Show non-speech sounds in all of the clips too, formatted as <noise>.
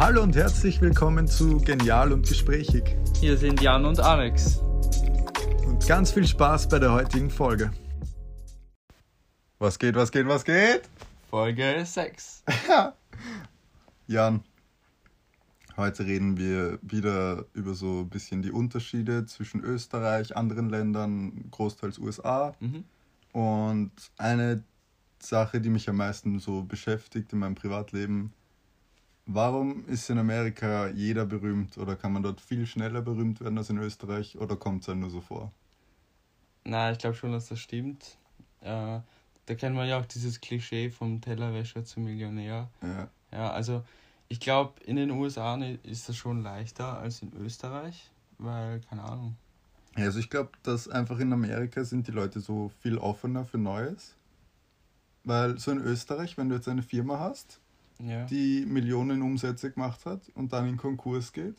Hallo und herzlich willkommen zu Genial und Gesprächig. Hier sind Jan und Alex. Und ganz viel Spaß bei der heutigen Folge. Was geht, was geht, was geht? Folge 6. <laughs> Jan, heute reden wir wieder über so ein bisschen die Unterschiede zwischen Österreich, anderen Ländern, großteils USA. Mhm. Und eine Sache, die mich am meisten so beschäftigt in meinem Privatleben, warum ist in Amerika jeder berühmt oder kann man dort viel schneller berühmt werden als in Österreich oder kommt es einem nur so vor? Na, ich glaube schon, dass das stimmt. Äh, da kennt man ja auch dieses Klischee vom Tellerwäscher zum Millionär. Ja. Ja, also ich glaube, in den USA ist das schon leichter als in Österreich, weil, keine Ahnung. Ja, Also ich glaube, dass einfach in Amerika sind die Leute so viel offener für Neues. Weil so in Österreich, wenn du jetzt eine Firma hast, Ja. die Millionen Umsätze gemacht hat und dann in Konkurs geht,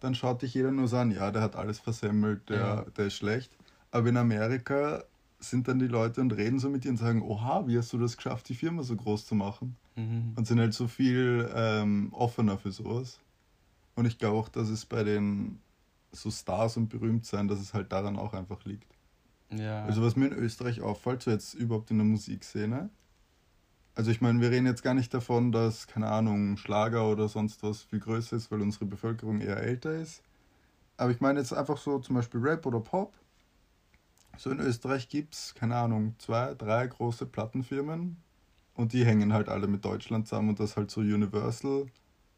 dann schaut dich jeder nur so an, ja, der hat alles versemmelt, der, Ja. der ist schlecht. Aber in Amerika sind dann die Leute und reden so mit dir und sagen, oha, wie hast du das geschafft, die Firma so groß zu machen? Mhm. Und sind halt so viel ähm, offener für sowas. Und ich glaube auch, dass es bei den so Stars und berühmt sein, dass es halt daran auch einfach liegt. Ja. Also was mir in Österreich auffällt, so jetzt überhaupt in der Musikszene, also ich meine, wir reden jetzt gar nicht davon, dass, keine Ahnung, Schlager oder sonst was viel größer ist, weil unsere Bevölkerung eher älter ist. Aber ich meine jetzt einfach so zum Beispiel Rap oder Pop. So in Österreich gibt es, keine Ahnung, zwei, drei große Plattenfirmen und die hängen halt alle mit Deutschland zusammen und das halt so Universal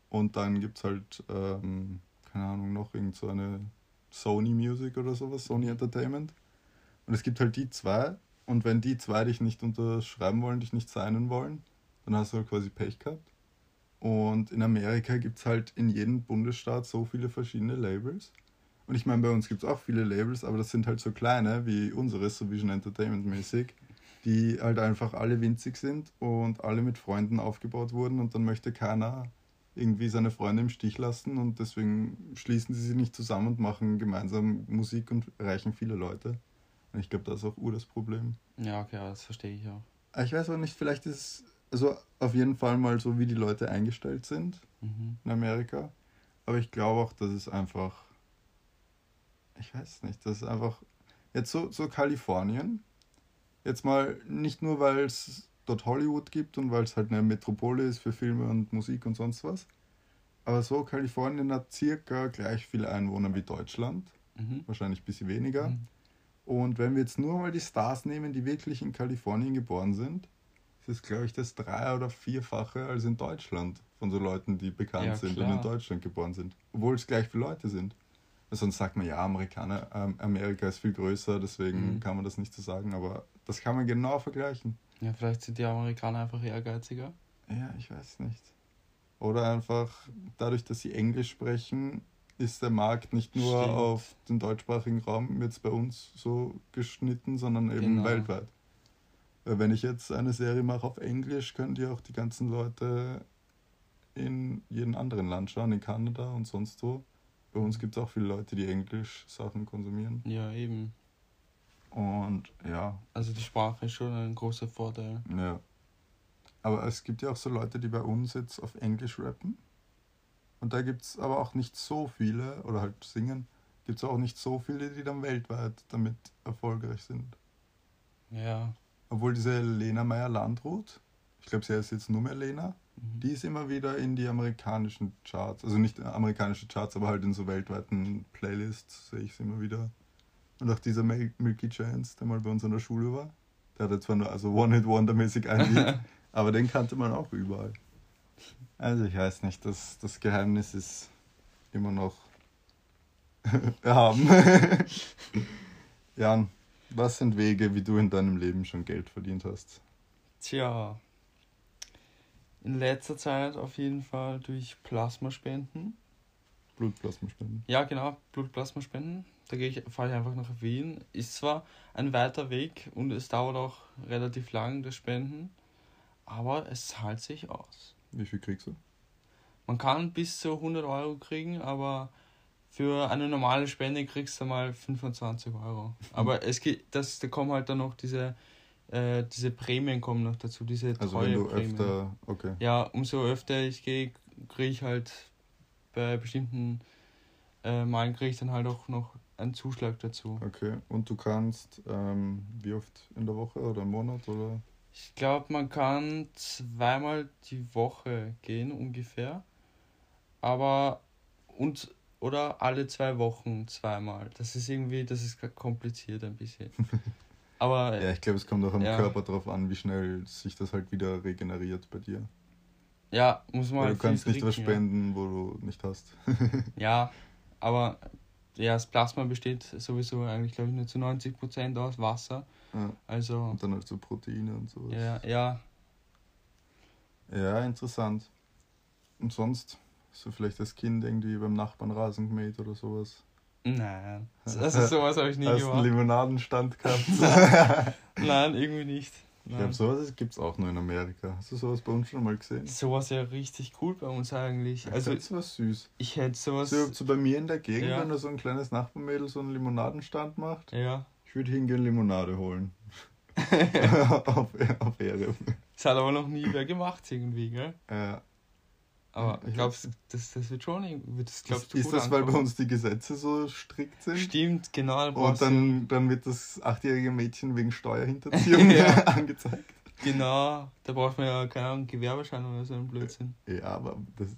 und dann gibt es halt, ähm, keine Ahnung, noch irgend so eine Sony Music oder sowas, Sony Entertainment. Und es gibt halt die zwei und wenn die zwei dich nicht unterschreiben wollen, dich nicht signen wollen, dann hast du halt quasi Pech gehabt. Und in Amerika gibt es halt in jedem Bundesstaat so viele verschiedene Labels. Und ich meine, bei uns gibt es auch viele Labels, aber das sind halt so kleine wie unseres, so Vision Entertainment mäßig, die halt einfach alle winzig sind und alle mit Freunden aufgebaut wurden und dann möchte keiner irgendwie seine Freunde im Stich lassen und deswegen schließen sie sich nicht zusammen und machen gemeinsam Musik und erreichen viele Leute. Und ich glaube, das ist auch ur das Problem. ja, okay, aber das verstehe ich auch. Aber Ich weiß auch nicht, vielleicht ist es also auf jeden Fall mal so, wie die Leute eingestellt sind Mhm. in Amerika. Aber ich glaube auch, dass es einfach, ich weiß nicht, das ist einfach, jetzt so, so Kalifornien, jetzt mal nicht nur, weil es dort Hollywood gibt und weil es halt eine Metropole ist für Filme und Musik und sonst was, aber so Kalifornien hat circa gleich viele Einwohner wie Deutschland, Mhm. wahrscheinlich ein bisschen weniger. Mhm. Und wenn wir jetzt nur mal die Stars nehmen, die wirklich in Kalifornien geboren sind, ist es, glaube ich, das drei- oder vierfache als in Deutschland von so Leuten, die bekannt Ja, sind klar. und in Deutschland geboren sind. Obwohl es gleich viele Leute sind. Weil Sonst sagt man, ja, Amerikaner, ähm, Amerika ist viel größer, deswegen Mhm. kann man das nicht so sagen, aber das kann man genau vergleichen. Ja, vielleicht sind die Amerikaner einfach ehrgeiziger. Ja, ich weiß nicht. Oder einfach dadurch, dass sie Englisch sprechen, ist der Markt nicht nur Stimmt. auf den deutschsprachigen Raum jetzt bei uns so geschnitten, sondern eben Genau. weltweit. Weil wenn ich jetzt eine Serie mache auf Englisch, können die auch die ganzen Leute in jedem anderen Land schauen, in Kanada und sonst wo. Bei uns gibt es auch viele Leute, die Englisch-Sachen konsumieren. Ja, eben. Und ja, Also die Sprache ist schon ein großer Vorteil. Ja. Aber es gibt ja auch so Leute, die bei uns jetzt auf Englisch rappen. Und da gibt es aber auch nicht so viele, oder halt singen, gibt es auch nicht so viele, die dann weltweit damit erfolgreich sind. Ja. Obwohl diese Lena Meyer-Landrut, ich glaube, sie heißt jetzt nur mehr Lena, Mhm. die ist immer wieder in die amerikanischen Charts, also nicht amerikanische Charts, aber halt in so weltweiten Playlists sehe ich sie immer wieder. Und auch dieser Mil Milky Chance, der mal bei uns an der Schule war, der hatte zwar nur also One-Hit-Wonder-mäßig ein Lied, <laughs> aber den kannte man auch überall. Also ich weiß nicht, das, das Geheimnis ist immer noch <laughs> erhaben. <laughs> Jan, was sind Wege, wie du in deinem Leben schon Geld verdient hast? Tja. In letzter Zeit auf jeden Fall durch Plasmaspenden. Blutplasmaspenden. Ja, genau, Blutplasmaspenden. Da gehe ich, fahre ich einfach nach Wien. Ist zwar ein weiter Weg und es dauert auch relativ lang, das Spenden, aber es zahlt sich aus. Wie viel kriegst du? Man kann bis zu 100 Euro kriegen, aber für eine normale Spende kriegst du mal 25 Euro. <laughs> Aber es geht, das, da kommen halt dann noch diese, äh, diese Prämien kommen noch dazu, diese Also treue wenn du Prämien. öfter, okay. Ja, umso öfter ich gehe, kriege ich halt bei bestimmten äh, Malen kriege ich dann halt auch noch einen Zuschlag dazu. Okay, und du kannst ähm, wie oft in der Woche oder im Monat oder? Ich glaube, man kann zweimal die Woche gehen ungefähr. Aber und oder alle zwei Wochen zweimal. Das ist irgendwie, das ist kompliziert ein bisschen. <laughs> Aber ja, ich glaube, es kommt auch am ja. Körper drauf an, wie schnell sich das halt wieder regeneriert bei dir. Ja, muss man Weil halt du kannst nicht was trinken, ja. spenden, wo du nicht hast. <laughs> Ja, aber ja, das Plasma besteht sowieso eigentlich, glaube ich, nur zu 90% aus Wasser. Ja. Also, Und dann halt so Proteine und sowas. ja, ja, Ja, interessant. Und sonst? Du vielleicht als Kind irgendwie beim Nachbarn Rasen gemäht oder sowas? nein. <laughs> Also sowas habe ich nie Hast du einen gemacht. Limonadenstand gehabt? <laughs> Nein, irgendwie nicht. ich glaube, Nein. sowas gibt es auch nur in Amerika. Hast du sowas bei uns schon mal gesehen? Sowas ja richtig cool bei uns eigentlich. Also, Also das was süß. ich hätte sowas. So, so bei mir in der Gegend, Ja. wenn da so ein kleines Nachbarmädel so einen Limonadenstand macht, Ja. Ich würde hingehen Limonade holen. <laughs> auf, auf Ehre. Das hat aber noch nie wer gemacht irgendwie, gell? Äh, Aber Ich glaubst du, das, das wird schon. Das glaubst ist du ist das, weil bei ankommen? uns die Gesetze so strikt sind? Stimmt, genau. da Und dann, dann wird das achtjährige Mädchen wegen Steuerhinterziehung <laughs> <laughs> Ja. angezeigt. Genau, da braucht man ja, keine Ahnung, Gewerbeschein oder so ein Blödsinn. Ja, aber das,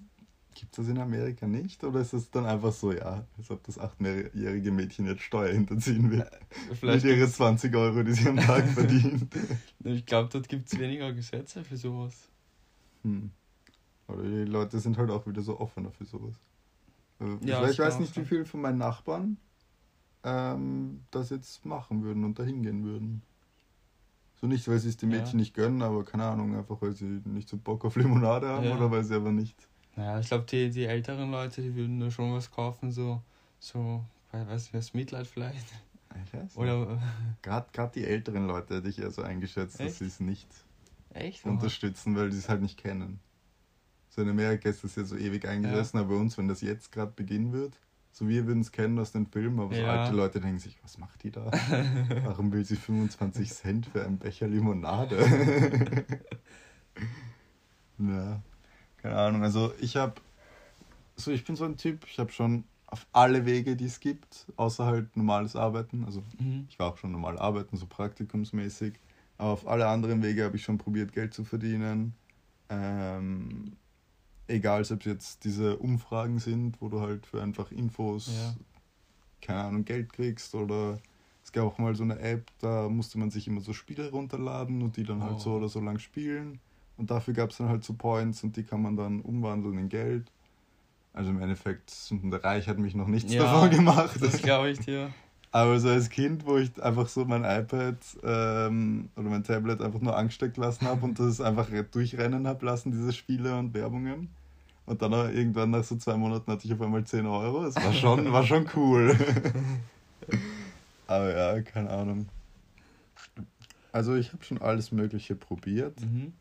gibt es das in Amerika nicht? Oder ist es dann einfach so, ja, als ob das achtjährige Mädchen jetzt Steuer hinterziehen will? Vielleicht Mit ihre 20 Euro, die sie am Tag <laughs> verdient. Ich glaube, dort gibt es weniger Gesetze für sowas. Hm. Oder die Leute sind halt auch wieder so offener für sowas. Äh, Ja, ich weiß nicht, wie sein. viel von meinen Nachbarn ähm, das jetzt machen würden und da hingehen würden. So nicht, weil sie es den Ja. Mädchen nicht gönnen, aber keine Ahnung, einfach weil sie nicht so Bock auf Limonade haben Ja. oder weil sie aber nicht. Naja, ich glaube, die, die älteren Leute, die würden da schon was kaufen, so, so, weiß weiß was, Mitleid vielleicht. Ich. Oder, Gerade die älteren Leute hätte ich eher so eingeschätzt, dass Echt? sie es nicht echt? unterstützen, weil die es halt nicht kennen. So in Amerika ist das ja so ewig eingesessen, aber bei uns, wenn das jetzt gerade beginnen wird, so wir würden es kennen aus den Filmen, aber so Ja. alte Leute denken sich, was macht die da? <laughs> Warum will sie 25 Cent für einen Becher Limonade? <laughs> <laughs> ja, keine Ahnung. Also ich habe, so ich bin so ein Typ, ich habe schon auf alle Wege, die es gibt, außer halt normales Arbeiten, also Mhm. ich war auch schon normal arbeiten, so praktikumsmäßig. Aber auf alle anderen Wege habe ich schon probiert, Geld zu verdienen. Ähm, egal, ob es jetzt diese Umfragen sind, wo du halt für einfach Infos, Ja. keine Ahnung, Geld kriegst. Oder es gab auch mal so eine App, da musste man sich immer so Spiele runterladen und die dann halt Oh. so oder so lang spielen. Und dafür gab es dann halt so Points und die kann man dann umwandeln in Geld. Also im Endeffekt, der Reich hat mich noch nichts Ja, davon gemacht. Das glaube ich dir. Aber so als Kind, wo ich einfach so mein iPad ähm, oder mein Tablet einfach nur angesteckt lassen habe und das einfach durchrennen habe lassen, diese Spiele und Werbungen. Und dann auch irgendwann nach so zwei Monaten hatte ich auf einmal 10 Euro. Das war schon, <laughs> war schon cool. Aber ja, keine Ahnung. Also ich habe schon alles Mögliche probiert, Mhm.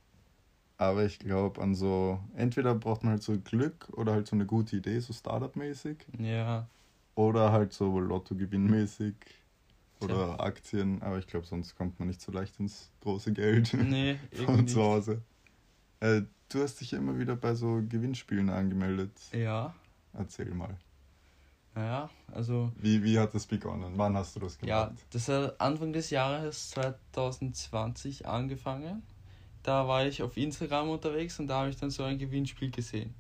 Aber ich glaube an so, entweder braucht man halt so Glück oder halt so eine gute Idee, so Startup-mäßig. Ja, Oder halt so Lotto-gewinnmäßig oder Aktien, aber ich glaube, sonst kommt man nicht so leicht ins große Geld nee, <laughs> von zu. Hause. Äh, du hast dich ja immer wieder bei so Gewinnspielen angemeldet. Ja, Erzähl mal. naja, also, Wie, wie hat das begonnen? Wann hast du das ja, gemacht? das hat Anfang des Jahres 2020 angefangen. Da war ich auf Instagram unterwegs und da habe ich dann so ein Gewinnspiel gesehen.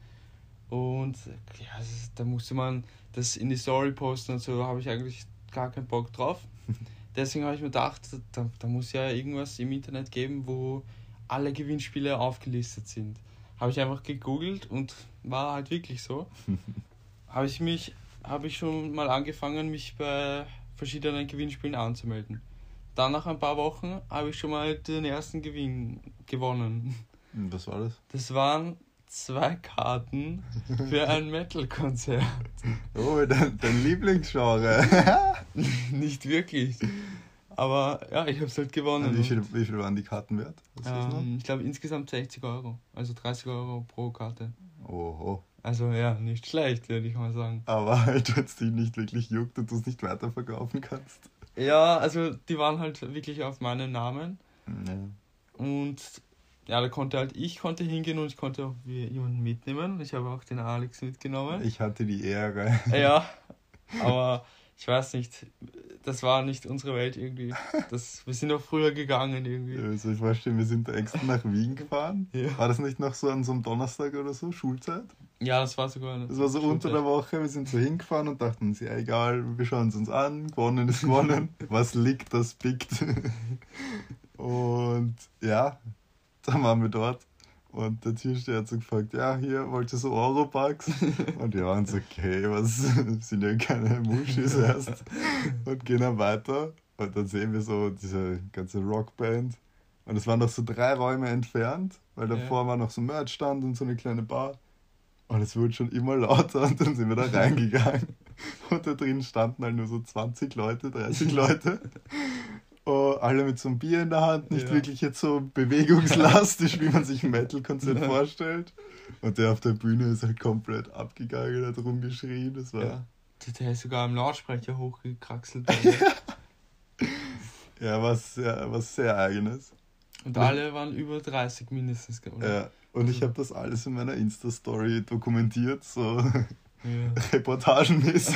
Und ja, ist- da musste man das in die Story posten und so, habe ich eigentlich gar keinen Bock drauf. <laughs> Deswegen habe ich mir gedacht, da, da muss ja irgendwas im Internet geben, wo alle Gewinnspiele aufgelistet sind. Habe ich einfach gegoogelt und war halt wirklich so. <laughs> habe ich mich, habe ich schon mal angefangen, mich bei verschiedenen Gewinnspielen anzumelden. Dann nach ein paar Wochen habe ich schon mal den ersten Gewinn gewonnen. Was war das? Das waren zwei Karten für ein Metal-Konzert. Oh, dein, dein Lieblingsgenre. <laughs> Nicht wirklich. Aber ja, ich habe es halt gewonnen. wie, viel, wie viel waren die Karten wert? Ähm, ich glaube insgesamt 60 Euro. Also 30 Euro pro Karte. Oho. Also ja, nicht schlecht, würde ich mal sagen. Aber halt, <laughs> wenn es dich nicht wirklich juckt und du es nicht weiterverkaufen kannst. Ja, also die waren halt wirklich auf meinen Namen. Ja. Und ja, da konnte halt ich konnte hingehen und ich konnte auch jemanden mitnehmen. Ich habe auch den Alex mitgenommen. Ich hatte die Ehre. <laughs> Ja, <laughs> aber ich weiß nicht, das war nicht unsere Welt irgendwie. Das, wir sind auch früher gegangen irgendwie. Also ich verstehe, wir sind da extra nach Wien gefahren. Ja. War das nicht noch so an so einem Donnerstag oder so, Schulzeit? Ja, das war sogar eine Das war so unter der Woche, wir sind so hingefahren und dachten uns, ja egal, wir schauen es uns an, gewonnen ist gewonnen, <laughs> was liegt, das pickt. Und ja, dann waren wir dort und der Türsteher hat so gefragt, ja, hier, wollt ihr so Eurobucks? <laughs> Und ja, und so, okay, was, <laughs> sind ja keine Muschis erst. Und gehen dann weiter und dann sehen wir so diese ganze Rockband und es waren noch so drei Räume entfernt, weil davor Ja. war noch so ein Merchstand und so eine kleine Bar. Und es wurde schon immer lauter und dann sind wir da reingegangen. <laughs> Und da drin standen halt nur so 20 Leute, 30 <laughs> Leute. Oh, alle mit so einem Bier in der Hand, nicht Ja. wirklich jetzt so bewegungslastisch, wie man sich ein Metal-Konzert vorstellt. Und der auf der Bühne ist halt komplett abgegangen, hat rumgeschrien. Das war, Ja. Der- ist sogar im Lautsprecher hochgekraxelt. <laughs> ja, was sehr, was sehr eigenes. Und alle waren über 30 mindestens. Oder? Ja. Und ich habe das alles in meiner Insta-Story dokumentiert, so <laughs> Ja. reportagenmäßig.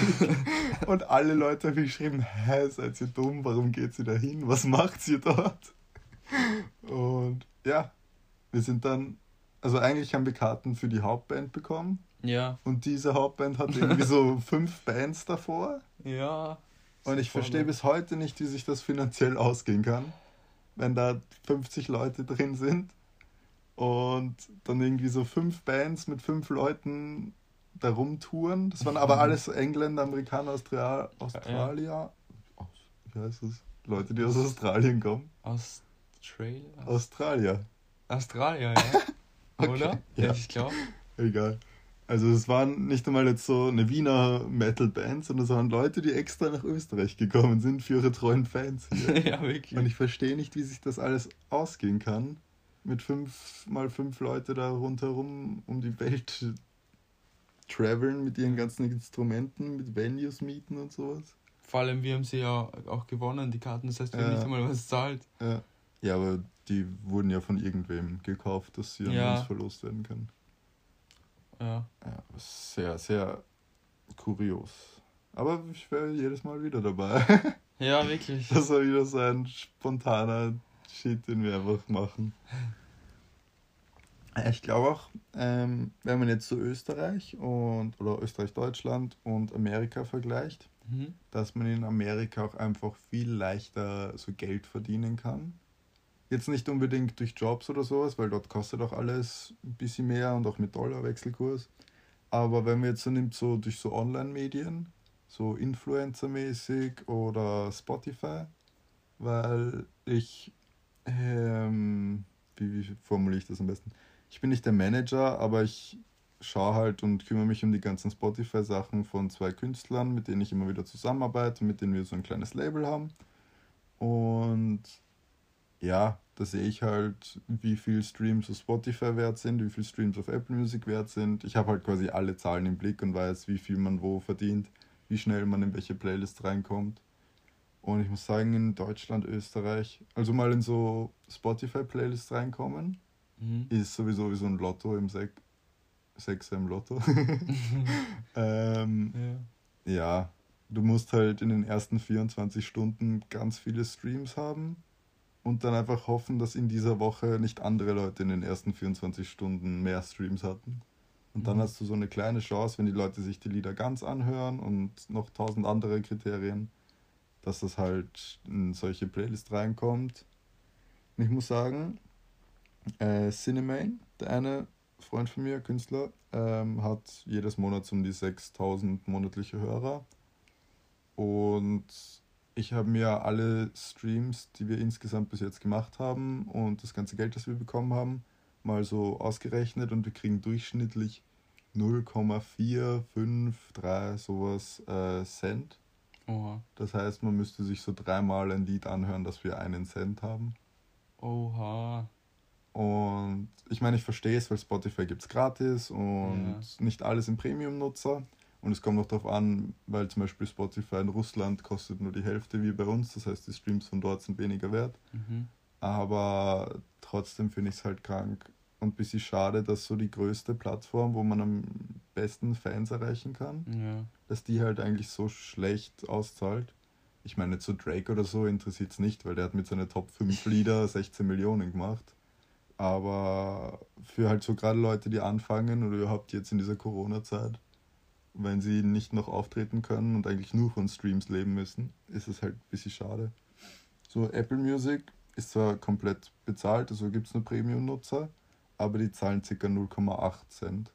Und alle Leute haben geschrieben, hä, seid ihr dumm, warum geht ihr da hin, was macht ihr dort? Und ja, wir sind dann, also eigentlich haben wir Karten für die Hauptband bekommen. Ja. Und diese Hauptband hat irgendwie so <laughs> fünf Bands davor. Ja. Und ich verstehe bis heute nicht, wie sich das finanziell ausgehen kann, wenn da 50 Leute drin sind und dann irgendwie so fünf Bands mit fünf Leuten da rumtouren. Das waren aber alles Engländer, Amerikaner, Austria Australier. Aus, wie heißt das? Leute, die aus Australien kommen. Australia? Australier. Australier, ja. <laughs> Okay, Oder? ja. Ich glaube. Egal. Also es waren nicht einmal jetzt so eine Wiener Metal-Band, sondern es waren Leute, die extra nach Österreich gekommen sind für ihre treuen Fans hier. <laughs> ja, wirklich. Und ich verstehe nicht, wie sich das alles ausgehen kann. Mit fünf mal fünf Leute da rundherum um die Welt traveln mit ihren ganzen Instrumenten, mit Venues mieten und sowas. Vor allem, wir haben sie ja auch gewonnen, die Karten. Das heißt, wir haben nicht einmal was zahlt. Ja. ja, aber die wurden ja von irgendwem gekauft, dass sie an Ja. uns verlost werden können. Ja. Ja, sehr, sehr kurios. Aber ich wäre jedes Mal wieder dabei. <laughs> Ja, wirklich. Das war wieder so ein spontaner Shit, den wir einfach machen. Ich glaube auch, ähm, wenn man jetzt so Österreich und oder Österreich-Deutschland und Amerika vergleicht, Mhm. dass man in Amerika auch einfach viel leichter so Geld verdienen kann. Jetzt nicht unbedingt durch Jobs oder sowas, weil dort kostet auch alles ein bisschen mehr und auch mit Dollar-Wechselkurs. Aber wenn man jetzt so nimmt, so durch so Online-Medien, so Influencer-mäßig oder Spotify, weil ich, ähm, wie, wie formuliere ich das am besten? Ich bin nicht der Manager, aber ich schaue halt und kümmere mich um die ganzen Spotify-Sachen von zwei Künstlern, mit denen ich immer wieder zusammenarbeite, mit denen wir so ein kleines Label haben. Und ja, da sehe ich halt, wie viel Streams auf Spotify wert sind, wie viel Streams auf Apple Music wert sind. Ich habe halt quasi alle Zahlen im Blick und weiß, wie viel man wo verdient, wie schnell man in welche Playlist reinkommt. Und ich muss sagen, in Deutschland, Österreich, also mal in so Spotify-Playlists reinkommen, Mhm. ist sowieso wie so ein Lotto im Sek Sechser im Lotto. <laughs> <laughs> ähm, Ja. ja, du musst halt in den ersten 24 Stunden ganz viele Streams haben und dann einfach hoffen, dass in dieser Woche nicht andere Leute in den ersten 24 Stunden mehr Streams hatten. Und dann Mhm. hast du so eine kleine Chance, wenn die Leute sich die Lieder ganz anhören und noch tausend andere Kriterien, dass das halt in solche Playlists reinkommt. Und ich muss sagen, äh, Cinemane, der eine Freund von mir, Künstler, ähm, hat jedes Monat so um die 6000 monatliche Hörer. Und ich habe mir alle Streams, die wir insgesamt bis jetzt gemacht haben und das ganze Geld, das wir bekommen haben, mal so ausgerechnet und wir kriegen durchschnittlich 0,453 sowas äh, Cent. Oha. Das heißt, man müsste sich so dreimal ein Lied anhören, dass wir einen Cent haben. Oha. Und ich meine, ich verstehe es, weil Spotify gibt es gratis und nicht alles sind Premium-Nutzer. Und es kommt noch darauf an, weil zum Beispiel Spotify in Russland kostet nur die Hälfte wie bei uns. Das heißt, die Streams von dort sind weniger wert. Mhm. Aber trotzdem finde ich es halt krank und ein bisschen schade, dass so die größte Plattform, wo man am besten Fans erreichen kann, Ja. dass die halt eigentlich so schlecht auszahlt. Ich meine, zu Drake oder so interessiert es nicht, weil der hat mit seinen Top 5 Lieder <laughs> 16 Millionen gemacht. Aber für halt so gerade Leute, die anfangen oder überhaupt jetzt in dieser Corona-Zeit, wenn sie nicht noch auftreten können und eigentlich nur von Streams leben müssen, ist es halt ein bisschen schade. So, Apple Music ist zwar komplett bezahlt, also gibt es nur Premium-Nutzer, aber die zahlen ca. 0,8 Cent.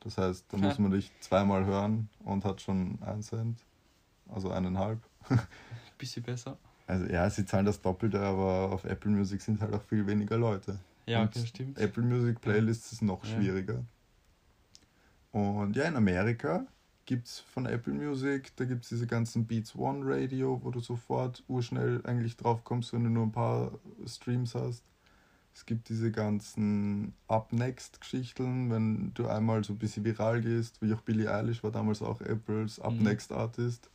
Das heißt, da Ja. muss man dich zweimal hören und hat schon 1 Cent, also eineinhalb. <laughs> Bisschen besser. Also ja, sie zahlen das Doppelte, aber auf Apple Music sind halt auch viel weniger Leute. Ja, okay, stimmt. Apple Music Playlists ist noch Ja. schwieriger. Und ja, in Amerika gibt es von Apple Music, da gibt es diese ganzen Beats One Radio, wo du sofort urschnell eigentlich drauf kommst, wenn du nur ein paar Streams hast. Es gibt diese ganzen Up Next Geschichten, wenn du einmal so ein bisschen viral gehst, wie auch Billie Eilish war damals auch Apples Up Mhm. Next Artist.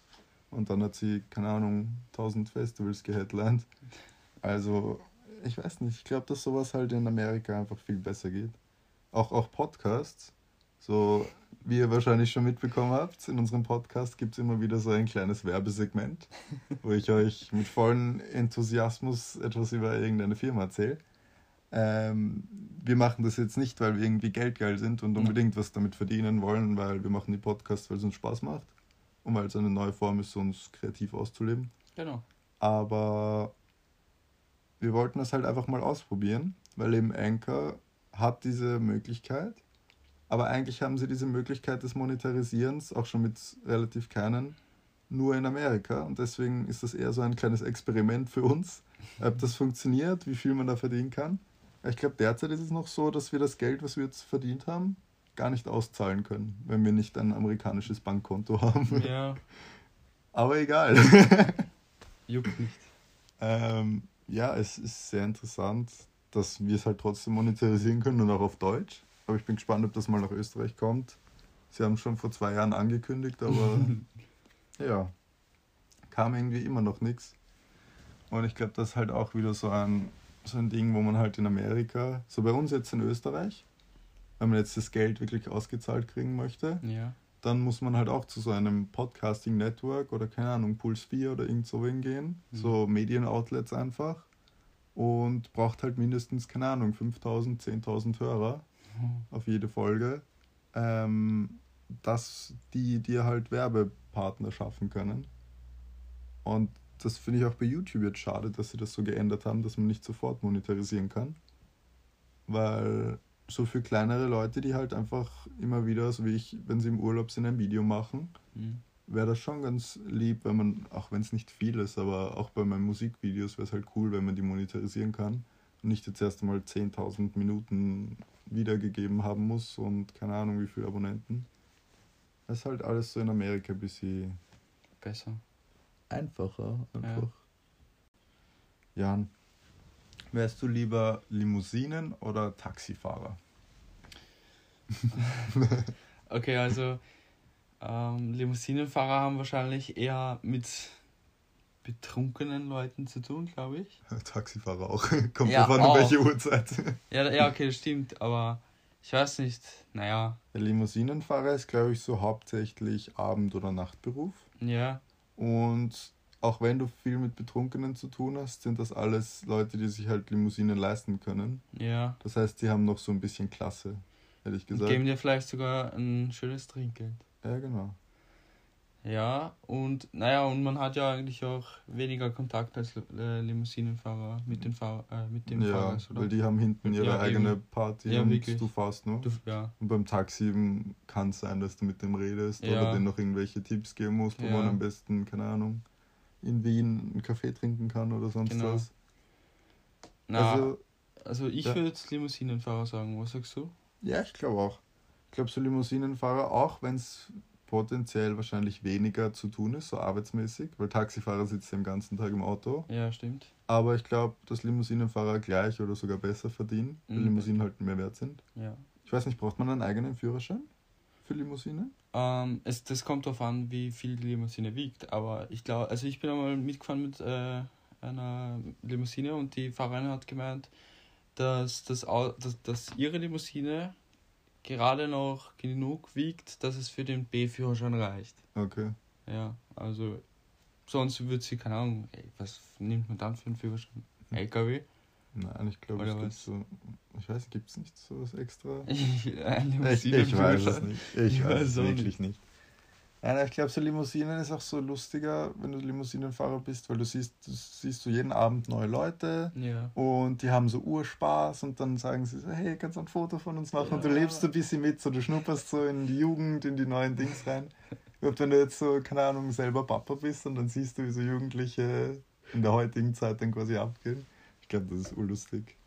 Und dann hat sie, keine Ahnung, 1000 Festivals geheadlined. Also, ich weiß nicht, ich glaube, dass sowas halt in Amerika einfach viel besser geht. Auch, auch Podcasts. So, wie ihr wahrscheinlich schon mitbekommen habt, in unserem Podcast gibt es immer wieder so ein kleines Werbesegment, <laughs> wo ich euch mit vollem Enthusiasmus etwas über irgendeine Firma erzähle. Ähm, wir machen das jetzt nicht, weil wir irgendwie geldgeil sind und unbedingt was damit verdienen wollen, weil wir machen die Podcasts, weil es uns Spaß macht und weil es eine neue Form ist, uns kreativ auszuleben. Genau. Aber wir wollten das halt einfach mal ausprobieren, weil eben Anchor hat diese Möglichkeit. Aber eigentlich haben sie diese Möglichkeit des Monetarisierens auch schon mit relativ kleinen nur in Amerika. Und deswegen ist das eher so ein kleines Experiment für uns, ob das funktioniert, wie viel man da verdienen kann. Ich glaube, derzeit ist es noch so, dass wir das Geld, was wir jetzt verdient haben, gar nicht auszahlen können, wenn wir nicht ein amerikanisches Bankkonto <laughs> haben. Ja, Aber egal. <laughs> juckt nicht. Ähm, ja, es ist sehr interessant, dass wir es halt trotzdem monetarisieren können und auch auf Deutsch. Aber ich bin gespannt, ob das mal nach Österreich kommt. Sie haben es schon vor zwei Jahren angekündigt, aber <laughs> ja, kam irgendwie immer noch nichts. Und ich glaube, das ist halt auch wieder so ein, so ein Ding, wo man halt in Amerika, so bei uns jetzt in Österreich, wenn man jetzt das Geld wirklich ausgezahlt kriegen möchte, Ja. dann muss man halt auch zu so einem Podcasting-Network oder keine Ahnung, Puls 4 oder irgend so hingehen. Mhm. So Medienoutlets einfach. Und braucht halt mindestens, keine Ahnung, 5000, 10.000 Hörer auf jede Folge, ähm, dass die dir halt Werbepartner schaffen können. Und das finde ich auch bei YouTube jetzt schade, dass sie das so geändert haben, dass man nicht sofort monetarisieren kann. Weil so für kleinere Leute, die halt einfach immer wieder, so wie ich, wenn sie im Urlaub sind, ein Video machen, Mhm. wäre das schon ganz lieb, wenn man, auch wenn es nicht viel ist, aber auch bei meinen Musikvideos wäre es halt cool, wenn man die monetarisieren kann nicht jetzt erst einmal 10.000 Minuten wiedergegeben haben muss und keine Ahnung wie viele Abonnenten. Das ist halt alles so in Amerika ein bisschen Besser. einfacher einfach. Jan, wärst du lieber Limousinen- oder Taxifahrer? <laughs> Okay, also ähm, Limousinenfahrer haben wahrscheinlich eher mit betrunkenen Leuten zu tun, glaube ich. <laughs> Taxifahrer auch. <laughs> Kommt Ja, an, um welche Uhrzeit. <laughs> Ja, ja, okay, das stimmt, aber ich weiß nicht. Naja, Der Limousinenfahrer ist, glaube ich, so hauptsächlich Abend- oder Nachtberuf. ja, Und auch wenn du viel mit Betrunkenen zu tun hast, sind das alles Leute, die sich halt Limousinen leisten können. ja. Das heißt, die haben noch so ein bisschen Klasse, hätte ich Und gesagt. geben dir vielleicht sogar ein schönes Trinkgeld. Ja, genau. Ja, und naja, und man hat ja eigentlich auch weniger Kontakt als äh, Limousinenfahrer mit, den Fahr äh, mit dem ja, Fahrer. Oder? weil die haben hinten ihre Ja, eigene eben. Party Ja, und wirklich. du fährst nur. Du, ja, Und beim Taxi kann es sein, dass du mit dem redest Ja. oder denen noch irgendwelche Tipps geben musst, wo Ja. man am besten, keine Ahnung, in Wien einen Kaffee trinken kann oder sonst Genau. was. na, Also, also, ich ja. würde jetzt Limousinenfahrer sagen. Was sagst du? Ja, ich glaube auch. Ich glaube, so Limousinenfahrer, auch wenn es potenziell wahrscheinlich weniger zu tun ist, so arbeitsmäßig, weil Taxifahrer sitzt den ganzen Tag im Auto. Ja, stimmt. Aber ich glaube, dass Limousinenfahrer gleich oder sogar besser verdienen, weil Mhm. Limousinen halt mehr wert sind. Ja. Ich weiß nicht, braucht man einen eigenen Führerschein für Limousine? Ähm, es, das kommt darauf an, wie viel die Limousine wiegt. Aber ich glaube, also ich bin einmal mitgefahren mit äh, einer Limousine und die Fahrerin hat gemeint, dass, das, dass, dass ihre Limousine gerade noch genug wiegt, dass es für den B-Führerschein reicht. Okay. Ja, also sonst würde sie, keine Ahnung, ey, was nimmt man dann für einen Führerschein? LKW? Nein, ich glaube, es gibt was? so. Ich weiß, gibt es nicht sowas extra? <laughs> Ein Ich, ich weiß es nicht. Ich, Ich weiß es wirklich nicht. Nein, ich glaube, so Limousinen ist auch so lustiger, wenn du Limousinenfahrer bist, weil du siehst, du siehst so jeden Abend neue Leute Ja. und die haben so Urspaß und dann sagen sie so, hey, kannst du ein Foto von uns machen? Und du Ja. lebst so ein bisschen mit, so du schnupperst so in die Jugend, in die neuen Dings rein. <laughs> Und wenn du jetzt so, keine Ahnung, selber Papa bist und dann siehst du, wie so Jugendliche in der heutigen Zeit dann quasi abgehen. Ich glaube, das ist urlustig.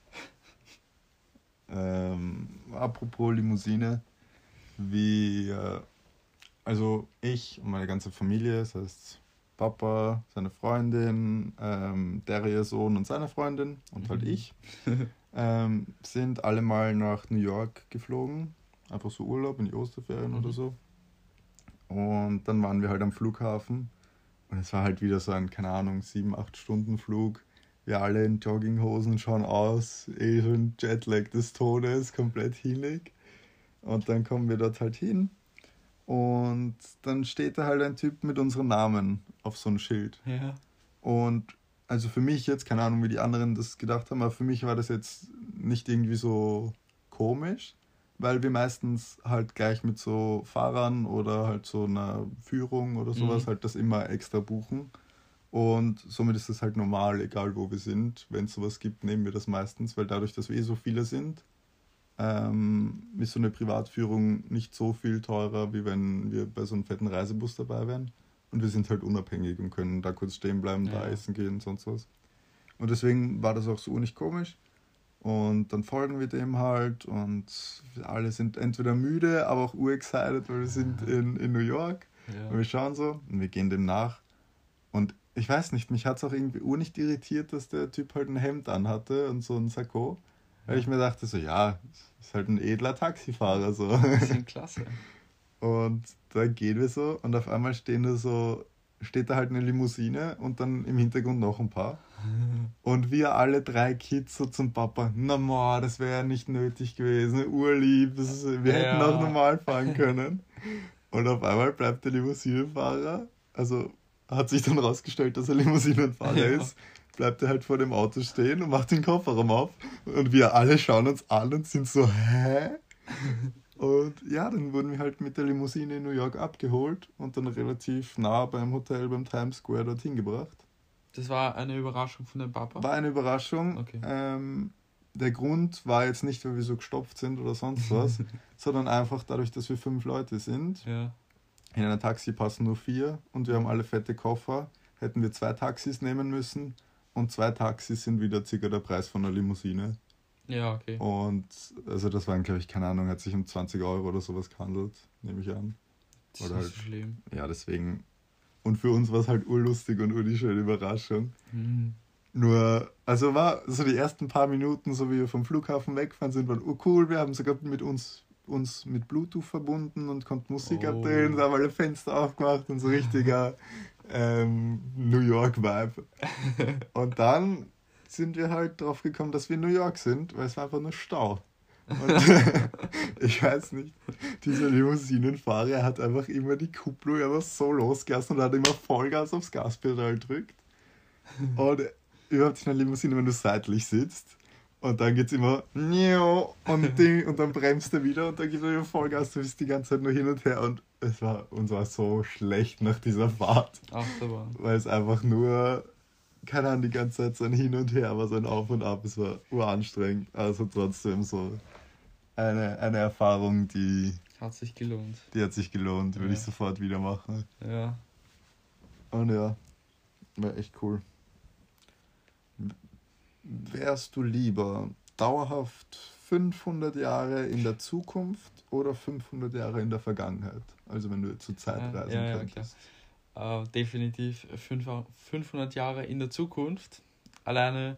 Ähm, apropos Limousine, wie, äh, also ich und meine ganze Familie, das heißt Papa, seine Freundin, ähm, der ihr Sohn und seine Freundin und halt Mhm. ich, <laughs> ähm, sind alle mal nach New York geflogen. Einfach so Urlaub in die Osterferien Mhm. oder so. Und dann waren wir halt am Flughafen und es war halt wieder so ein, keine Ahnung, sieben, acht Stunden Flug. Wir alle in Jogginghosen schauen aus, eh schon Jetlag des Todes, komplett hinig. Und dann kommen wir dort halt hin und dann steht da halt ein Typ mit unserem Namen auf so ein Schild. Ja. Und also für mich jetzt, keine Ahnung, wie die anderen das gedacht haben, aber für mich war das jetzt nicht irgendwie so komisch, weil wir meistens halt gleich mit so Fahrern oder halt so einer Führung oder sowas Mhm. halt das immer extra buchen. Und somit ist es halt normal, egal wo wir sind. Wenn es sowas gibt, nehmen wir das meistens, weil dadurch, dass wir eh so viele sind, ähm, ist so eine Privatführung nicht so viel teurer, wie wenn wir bei so einem fetten Reisebus dabei wären. Und wir sind halt unabhängig und können da kurz stehen bleiben, da Ja. essen gehen, sonst was. Und deswegen war das auch so nicht komisch. Und dann folgen wir dem halt und alle sind entweder müde, aber auch urexcited, weil wir sind in, in New York. Und wir Ja. schauen so und wir gehen dem nach. Und ich weiß nicht, mich hat es auch irgendwie ur nicht irritiert, dass der Typ halt ein Hemd anhatte und so ein Sakko. Weil ich mir dachte so, ja, ist halt ein edler Taxifahrer so. Das ist klasse. <laughs> Und da gehen wir so und auf einmal stehen da so, steht da halt eine Limousine und dann im Hintergrund noch ein paar. Und wir alle drei Kids so zum Papa, na ma, das wäre ja nicht nötig gewesen, urlieb, ist, wir hätten Ja. auch normal fahren können. Und auf einmal bleibt der Limousinenfahrer, also hat sich dann rausgestellt, dass er Limousinenfahrer Ja. ist, bleibt er halt vor dem Auto stehen und macht den Kofferraum auf. Und wir alle schauen uns an und sind so, hä? Und ja, dann wurden wir halt mit der Limousine in New York abgeholt und dann relativ nah beim Hotel beim Times Square dorthin gebracht. Das war eine Überraschung von dem Papa. War eine Überraschung. Okay. Ähm, der Grund war jetzt nicht, weil wir so gestopft sind oder sonst was, <laughs> sondern einfach dadurch, dass wir fünf Leute sind. Ja. In einem Taxi passen nur vier und wir haben alle fette Koffer. Hätten wir zwei Taxis nehmen müssen und zwei Taxis sind wieder circa der Preis von einer Limousine. Ja, okay. Und also das waren, glaube ich, keine Ahnung, hat sich um 20 Euro oder sowas gehandelt, nehme ich an. Das ist oder nicht halt- so schlimm. Ja, deswegen. Und für uns war es halt urlustig und ur die schöne Überraschung. Mhm. Nur, also war so die ersten paar Minuten, so wie wir vom Flughafen wegfahren sind, waren urcool. Wir haben sogar mit uns, uns mit Bluetooth verbunden und konnten Musik Oh. abdrehen, haben alle Fenster aufgemacht und so richtiger <laughs> ähm, New York-Vibe. Und dann sind wir halt drauf gekommen, dass wir in New York sind, weil es war einfach nur Stau. Und <laughs> ich weiß nicht, dieser Limousinenfahrer hat einfach immer die Kupplung einfach so losgelassen und hat immer Vollgas aufs Gaspedal drückt. Und überhaupt in einer Limousine, wenn du seitlich sitzt. Und dann geht's immer Nio und Ding und dann bremst er wieder und dann gibt er wieder Vollgas, du bist die ganze Zeit nur hin und her und es war uns war so schlecht nach dieser Fahrt, Achterbahn. weil es einfach nur keine Ahnung, die ganze Zeit so ein Hin und Her war, so ein Auf und Ab, es war uranstrengend, also trotzdem so eine, eine Erfahrung, die, Hat sich gelohnt. die hat sich gelohnt, würde Ja. ich sofort wieder machen. Ja. Und ja, war echt cool. Wärst du lieber dauerhaft 500 Jahre in der Zukunft oder 500 Jahre in der Vergangenheit? Also wenn du zur Zeit reisen ja, ja, könntest. Äh, definitiv fünf, 500 Jahre in der Zukunft. Alleine,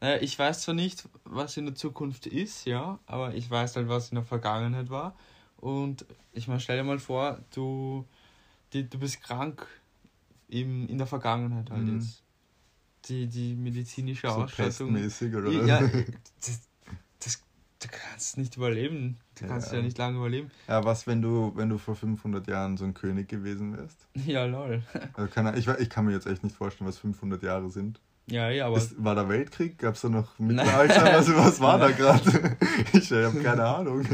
naja, ich weiß zwar nicht, was in der Zukunft ist, ja, aber ich weiß halt, was in der Vergangenheit war. Und ich meine, stell dir mal vor, du, die, du bist krank im, in der Vergangenheit halt Mhm. jetzt. die, die medizinische So Ausstattung. oder? Ja, <laughs> das, du kannst nicht überleben. Du kannst ja, Ja. nicht lange überleben. Ja, was, wenn du, wenn du vor 500 Jahren so ein König gewesen wärst? <laughs> Ja, lol. Also keine, ich, ich kann mir jetzt echt nicht vorstellen, was 500 Jahre sind. Ja, ja, aber Ist, war da Weltkrieg? Gab es da noch Mittelalter? Was, was war da <laughs> gerade? <laughs> Ich habe keine Ahnung.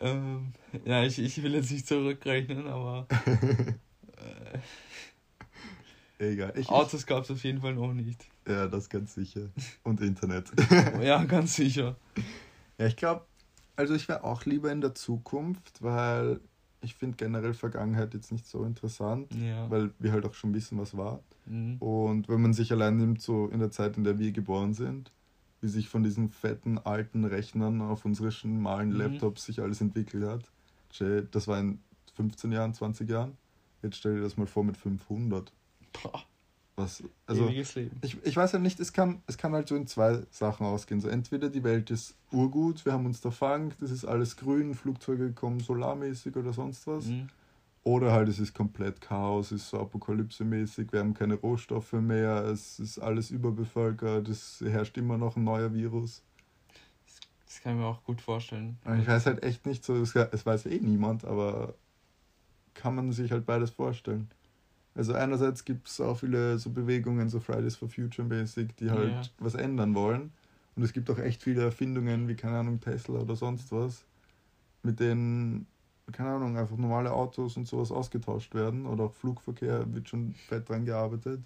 ähm, ja, ich, ich will jetzt nicht zurückrechnen, aber äh, Egal. Ich, Autos gab es auf jeden Fall noch nicht. ja, das ganz sicher. <laughs> Und Internet. Ja, ganz sicher. Ja, ich glaube, also ich wäre auch lieber in der Zukunft, weil ich finde generell Vergangenheit jetzt nicht so interessant, Ja. weil wir halt auch schon wissen, was war. Mhm. Und wenn man sich allein nimmt, so in der Zeit, in der wir geboren sind, wie sich von diesen fetten alten Rechnern auf unsere schmalen Mhm. Laptops sich alles entwickelt hat, das war in 15 Jahren, 20 Jahren. Jetzt stell dir das mal vor mit 500. Boah, Was, also, ewiges Leben. ich, ich weiß ja nicht, es kann, es kann halt so in zwei Sachen ausgehen. So entweder die Welt ist urgut, wir haben uns da fangt, das ist alles grün, Flugzeuge kommen solarmäßig oder sonst was. Mhm. Oder halt es ist komplett Chaos, es ist so apokalypsemäßig, wir haben keine Rohstoffe mehr, es ist alles überbevölkert, es herrscht immer noch ein neuer Virus. Das kann ich mir auch gut vorstellen. Ich weiß halt echt nicht so, es, es weiß eh niemand, aber kann man sich halt beides vorstellen. Also einerseits gibt es auch viele so Bewegungen, so Fridays for Future mäßig, die halt Ja. was ändern wollen. Und es gibt auch echt viele Erfindungen, wie keine Ahnung, Tesla oder sonst was, mit denen, keine Ahnung, einfach normale Autos und sowas ausgetauscht werden. Oder auch Flugverkehr wird schon fett dran gearbeitet.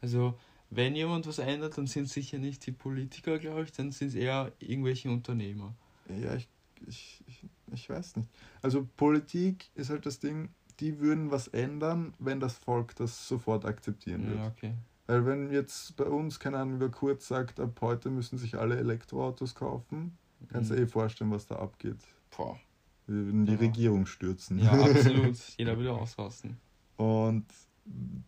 Also, wenn jemand was ändert, dann sind es sicher nicht die Politiker, glaube ich, dann sind es eher irgendwelche Unternehmer. Ja, ich, ich, ich, ich weiß nicht. Also Politik ist halt das Ding, die würden was ändern, wenn das Volk das sofort akzeptieren wird. Ja, okay. Weil wenn jetzt bei uns, keine Ahnung, wer kurz sagt, ab heute müssen sich alle Elektroautos kaufen, kannst du Mhm. eh vorstellen, was da abgeht. Boah. Wir würden die Ja. Regierung stürzen. Ja, absolut. <laughs> Jeder will ausrasten. Und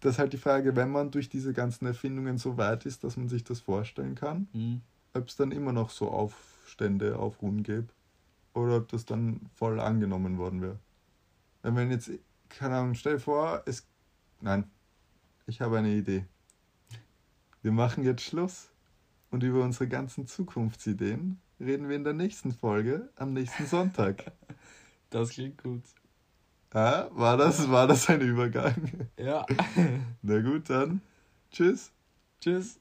das ist halt die Frage, wenn man durch diese ganzen Erfindungen so weit ist, dass man sich das vorstellen kann, Mhm. ob es dann immer noch so Aufstände, Aufruhen gäbe oder ob das dann voll angenommen worden wäre. Wenn man jetzt, keine Ahnung, stell dir vor, es. Nein, ich habe eine Idee. Wir machen jetzt Schluss und über unsere ganzen Zukunftsideen reden wir in der nächsten Folge am nächsten Sonntag. <laughs> Das klingt gut. Ah, war das, war das ein Übergang? Ja. <laughs> Na gut, dann. Tschüss. Tschüss.